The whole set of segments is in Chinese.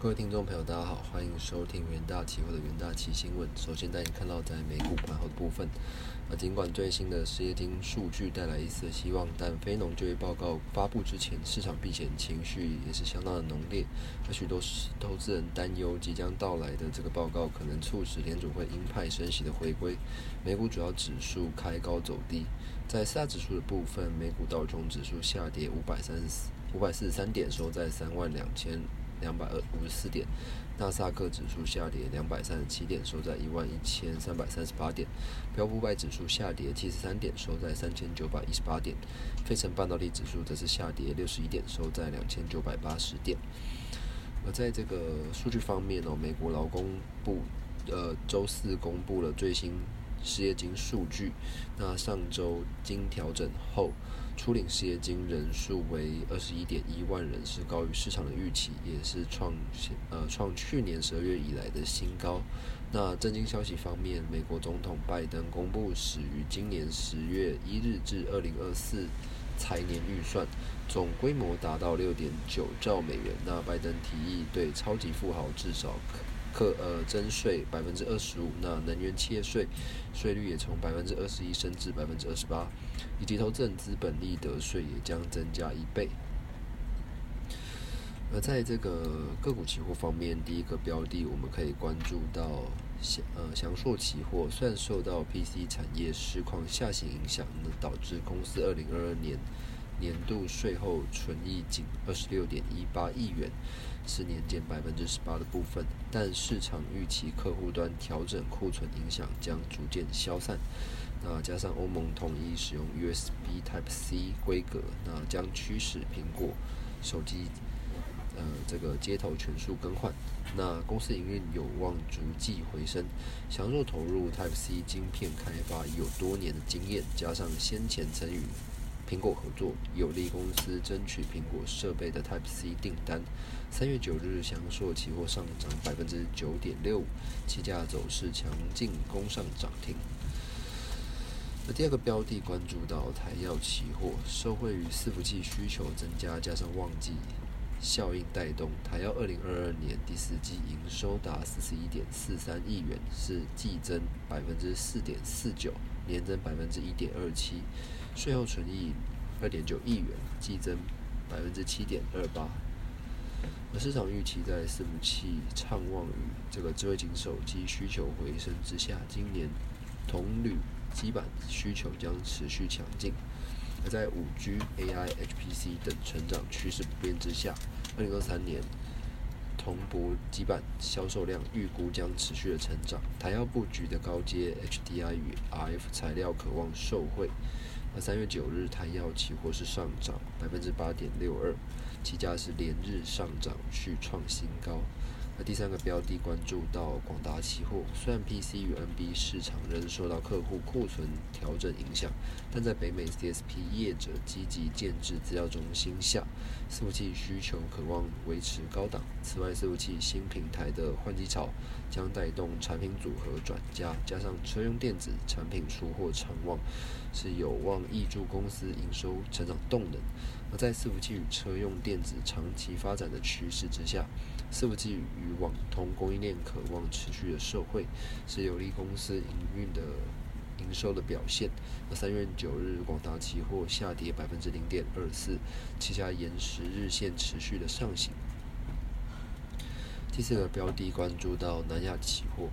各位听众朋友，大家好，欢迎收听元大期货的元大期新闻。首先带你看到在美股盘后的部分，啊，尽管最新的失业金数据带来一丝希望，但非农就业报告发布之前，市场避险情绪也是相当的浓烈。而许多投资人担忧即将到来的这个报告可能促使联储会鹰派升息的回归。美股主要指数开高走低，在四大指数的部分，美股道琼指数下跌五百三十五百四十三点，收在三万两千。两百二五十四点，纳斯克指数下跌两百三十七点，收在一万一千三百三十八点；标普百指数下跌七十三点，收在三千九百一十八点；费城半导体指数则是下跌六十一点，收在两千九百八十点。而在这个数据方面哦，美国劳工部呃周四公布了最新。失业金数据，那上周经调整后，初领失业金人数为二十一点一万人，是高于市场的预期，也是创呃创去年十二月以来的新高。那震惊消息方面，美国总统拜登公布始于今年十月一日至二零二四财年预算，总规模达到六点九兆美元。那拜登提议对超级富豪至少。呃征税百分之二十五，那能源企业税税率也从百分之二十一升至百分之二十八，以及投资资本利得税也将增加一倍。而在这个个股期货方面，第一个标的我们可以关注到祥呃祥硕期货，虽然受到 PC 产业市况下行影响，那导致公司二零二二年。年度税后纯益仅二十六点一八亿元，是年减百分之十八的部分。但市场预期客户端调整库存影响将逐渐消散。那加上欧盟统一使用 USB Type C 规格，那将驱使苹果手机呃这个接头全数更换。那公司营运有望逐季回升。强弱投入 Type C 晶片开发已有多年的经验，加上先前曾与苹果合作有利公司争取苹果设备的 Type C 订单。三月九日，翔硕期货上涨百分之九点六，期价走势强劲，攻上涨停。那第二个标的关注到台药期货，受惠于伺服器需求增加，加上旺季效应带动，台药二零二二年第四季营收达四十一点四三亿元，是季增百分之四点四九，年增百分之一点二七。税后存益二点九亿元，季增百分之七点二八。而市场预期在伺服器畅旺与这个智慧型手机需求回升之下，今年铜铝基板需求将持续强劲。而在五 G、AI、HPC 等成长趋势不变之下，二零二三年铜箔基板销售量预估将持续的成长。台要布局的高阶 HDI 与 RF 材料渴望受惠。而三月九日，台药期货是上涨百分之八点六二，期价是连日上涨，续创新高。那第三个标的关注到广达期货，虽然 PC 与 NB 市场仍受到客户库存调整影响，但在北美 CSP 业者积极建制资料中心下，伺服器需求渴望维持高档。此外，伺服器新平台的换机潮将带动产品组合转加，加上车用电子产品出货畅旺，是有望挹注公司营收成长动能。而在伺服器与车用电子长期发展的趋势之下，伺服器与网通供应链渴望持续的受惠，是有利公司营运的营收的表现。那三月九日，广达期货下跌百分之零点二四，旗下延时日线持续的上行。第四个标的关注到南亚期货，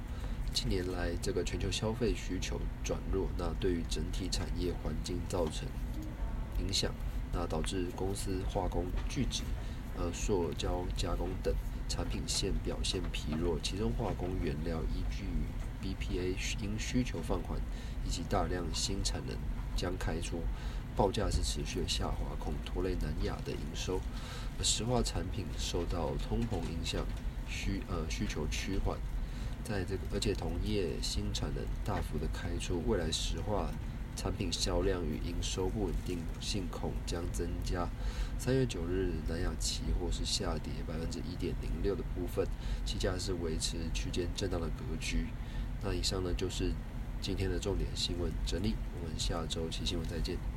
近年来这个全球消费需求转弱，那对于整体产业环境造成影响。那导致公司化工聚酯、呃塑胶加工等产品线表现疲弱，其中化工原料依据 BPA 因需求放缓以及大量新产能将开出，报价是持续下滑，恐拖累南亚的营收。石化产品受到通膨影响，需呃需求趋缓，在这个而且同业新产能大幅的开出，未来石化。产品销量与营收不稳定性恐将增加。三月九日，南亚期货是下跌百分之一点零六的部分，期价是维持区间震荡的格局。那以上呢就是今天的重点新闻整理，我们下周期新闻再见。